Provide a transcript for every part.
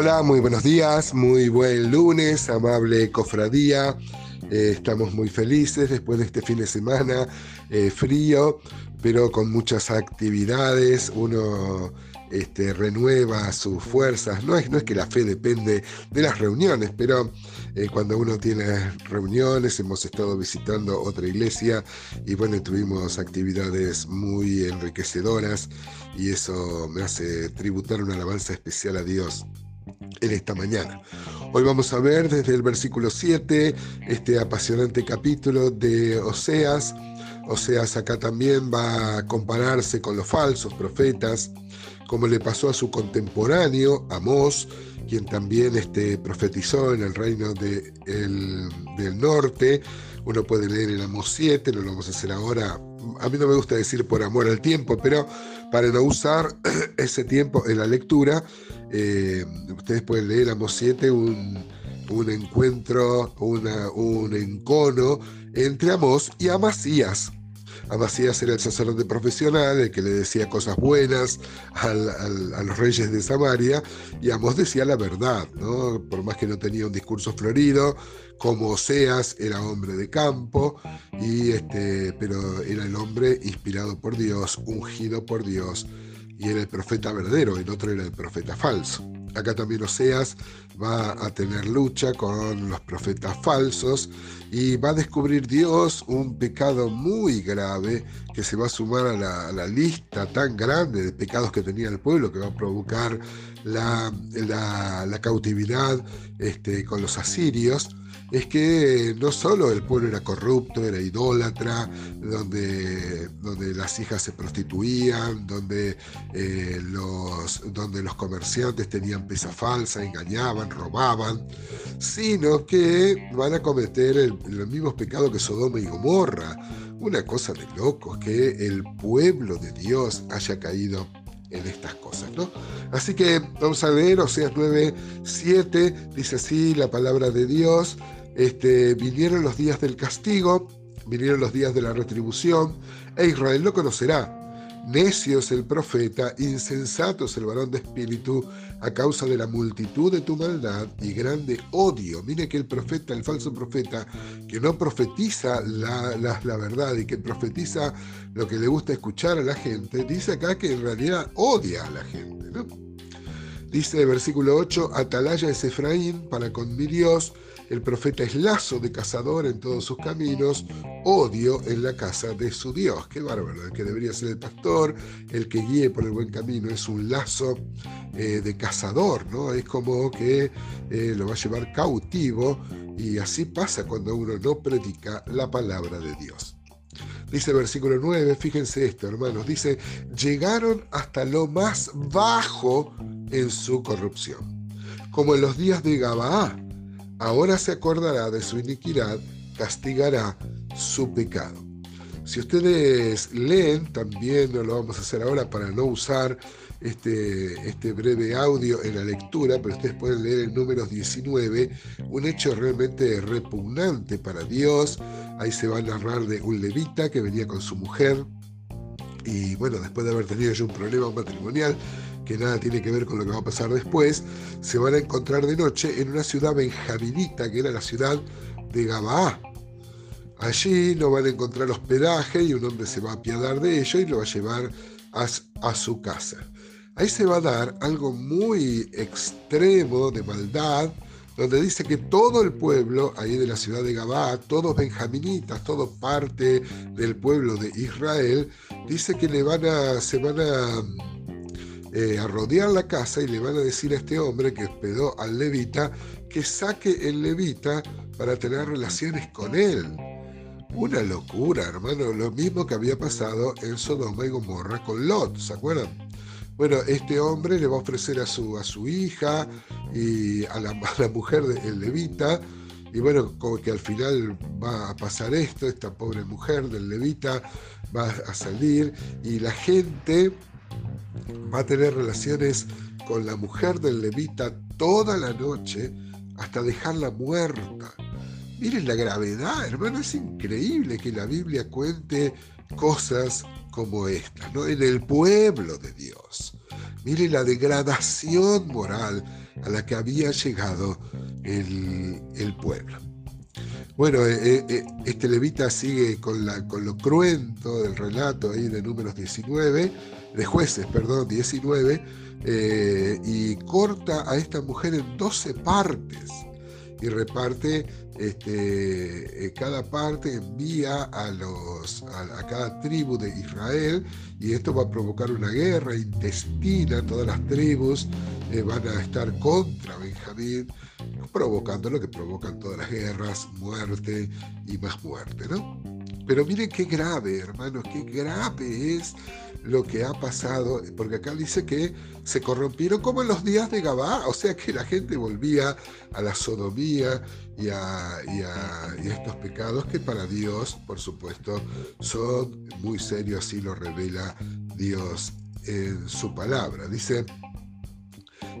Hola, muy buenos días, muy buen lunes, amable cofradía. Eh, estamos muy felices después de este fin de semana eh, frío, pero con muchas actividades. Uno este, renueva sus fuerzas. No es, que la fe depende de las reuniones, pero eh, cuando uno tiene reuniones, hemos estado visitando otra iglesia y bueno, tuvimos actividades muy enriquecedoras y eso me hace tributar una alabanza especial a Dios en esta mañana. Hoy vamos a ver desde el versículo 7 este apasionante capítulo de Oseas. Oseas acá también va a compararse con los falsos profetas, como le pasó a su contemporáneo, Amós, quien también este, profetizó en el reino de, del norte. Uno puede leer el Amós 7, no lo vamos a hacer ahora. A mí no me gusta decir por amor al tiempo, pero para no usar ese tiempo en la lectura, eh, ustedes pueden leer Amos 7, un, un encuentro, un encono entre Amos y Amasías. Amasías era el sacerdote profesional, el que le decía cosas buenas a los reyes de Samaria, y Amos decía la verdad, ¿no? por más que no tenía un discurso florido, como Oseas era hombre de campo, y este, pero era el hombre inspirado por Dios, ungido por Dios, y era el profeta verdadero, el otro era el profeta falso. Acá también Oseas va a tener lucha con los profetas falsos y va a descubrir Dios un pecado muy grave que se va a sumar a la, lista tan grande de pecados que tenía el pueblo, que va a provocar la, cautividad este, con los asirios es que no solo el pueblo era corrupto, era idólatra, donde, donde las hijas se prostituían, donde, eh, los, donde los comerciantes tenían pesa falsa, engañaban, robaban, sino que van a cometer los mismos pecados que Sodoma y Gomorra. Una cosa de locos, que el pueblo de Dios haya caído en estas cosas, ¿no? Así que vamos a leer Oseas 9, 7, dice así la palabra de Dios, este, vinieron los días del castigo, vinieron los días de la retribución, e Israel lo conocerá. Necio es el profeta, insensato es el varón de espíritu, a causa de la multitud de tu maldad y grande odio. Mire que el profeta, el falso profeta, que no profetiza la, verdad y que profetiza lo que le gusta escuchar a la gente, dice acá que en realidad odia a la gente. ¿no? Dice el versículo 8, Atalaya es Efraín para con mi Dios, el profeta es lazo de cazador en todos sus caminos, odio en la casa de su Dios. Qué bárbaro, el que debería ser el pastor, el que guíe por el buen camino, es un lazo eh, de cazador, ¿no? Es como que eh, lo va a llevar cautivo y así pasa cuando uno no predica la palabra de Dios. Dice el versículo 9, fíjense esto, hermanos, dice, llegaron hasta lo más bajo en su corrupción, como en los días de Gabaá ahora se acordará de su iniquidad, castigará su pecado. Si ustedes leen, también lo vamos a hacer ahora para no usar este, este breve audio en la lectura, pero ustedes pueden leer en números 19, un hecho realmente repugnante para Dios. Ahí se va a narrar de un levita que venía con su mujer y bueno, después de haber tenido ya un problema matrimonial, que nada tiene que ver con lo que va a pasar después, se van a encontrar de noche en una ciudad benjaminita, que era la ciudad de Gabaá. Allí no van a encontrar hospedaje y un hombre se va a apiadar de ello y lo va a llevar a, a su casa. Ahí se va a dar algo muy extremo de maldad, donde dice que todo el pueblo, ahí de la ciudad de Gabá, todos benjaminitas, todo parte del pueblo de Israel, dice que le van a, se van a eh, a rodear la casa y le van a decir a este hombre que hospedó al levita que saque el levita para tener relaciones con él. Una locura, hermano, lo mismo que había pasado en Sodoma y Gomorra con Lot, ¿se acuerdan? Bueno, este hombre le va a ofrecer a su, a su hija y a la, mujer del levita, y bueno, como que al final va a pasar esto, esta pobre mujer del levita va a salir y la gente va a tener relaciones con la mujer del levita toda la noche hasta dejarla muerta. Miren la gravedad, hermano, es increíble que la Biblia cuente cosas como esta, ¿no? En el pueblo de Dios. Miren la degradación moral a la que había llegado el, pueblo. Bueno, eh, eh, este levita sigue con, lo cruento del relato ahí de números 19, de jueces, perdón, 19, y corta a esta mujer en 12 partes y reparte este, eh, cada parte envía a, los, a, cada tribu de Israel y esto va a provocar una guerra intestina, todas las tribus eh, van a estar contra Benjamín, provocando lo que provocan todas las guerras, muerte y más muerte, ¿no? Pero miren qué grave, hermanos, qué grave es lo que ha pasado, porque acá dice que se corrompieron como en los días de Gabá, o sea que la gente volvía a la sodomía y a, estos pecados que para Dios, por supuesto, son muy serios, así lo revela Dios en su palabra. Dice,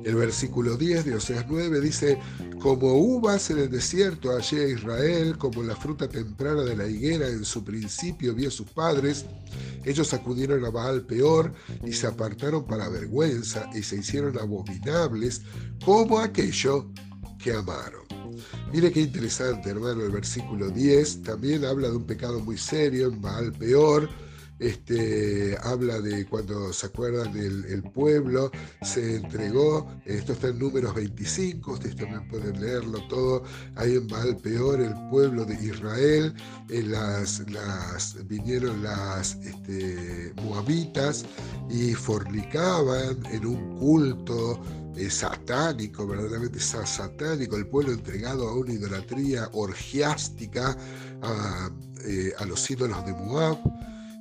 el versículo 10 de Oseas 9 dice, como uvas en el desierto hallé Israel, como la fruta temprana de la higuera en su principio vio a sus padres, ellos acudieron a Baal peor y se apartaron para vergüenza y se hicieron abominables como aquello que amaron. Mire qué interesante, hermano, el versículo 10 también habla de un pecado muy serio en Baal peor este, habla de cuando se acuerdan el, pueblo se entregó, esto está en números 25, ustedes también pueden leerlo todo, ahí en Baal Peor, el pueblo de Israel, en las, las, vinieron las este, moabitas y fornicaban en un culto eh, satánico, verdaderamente satánico, el pueblo entregado a una idolatría orgiástica a, eh, a los ídolos de Moab.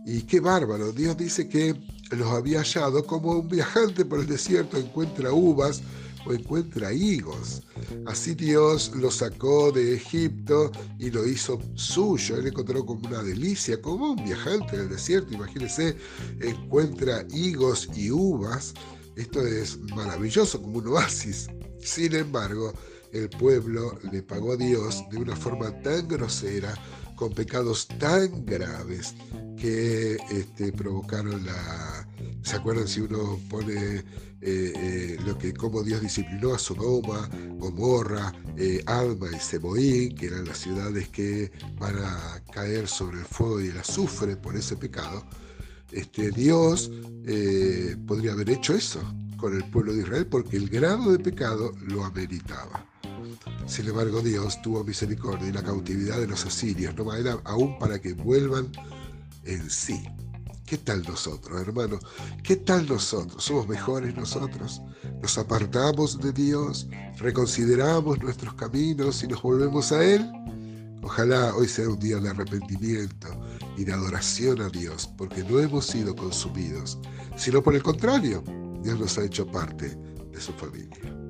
Y qué bárbaro, Dios dice que los había hallado como un viajante por el desierto encuentra uvas o encuentra higos. Así Dios lo sacó de Egipto y lo hizo suyo. Él encontró como una delicia, como un viajante en el desierto. Imagínense, encuentra higos y uvas. Esto es maravilloso, como un oasis. Sin embargo, el pueblo le pagó a Dios de una forma tan grosera, con pecados tan graves, que este, provocaron la... ¿Se acuerdan si uno pone eh, eh, lo que como Dios disciplinó a Sodoma, Gomorra, eh, Alma y Seboín, que eran las ciudades que van a caer sobre el fuego y el azufre por ese pecado? Este, Dios podría haber hecho eso con el pueblo de Israel porque el grado de pecado lo ameritaba. Sin embargo, Dios tuvo misericordia y la cautividad de los asirios no era aún para que vuelvan en sí. ¿Qué tal nosotros, hermano? ¿Qué tal nosotros? ¿Somos mejores nosotros? ¿Nos apartamos de Dios? ¿Reconsideramos nuestros caminos y nos volvemos a Él? Ojalá hoy sea un día de arrepentimiento y de adoración a Dios, porque no hemos sido consumidos, sino por el contrario, Dios nos ha hecho parte de su familia.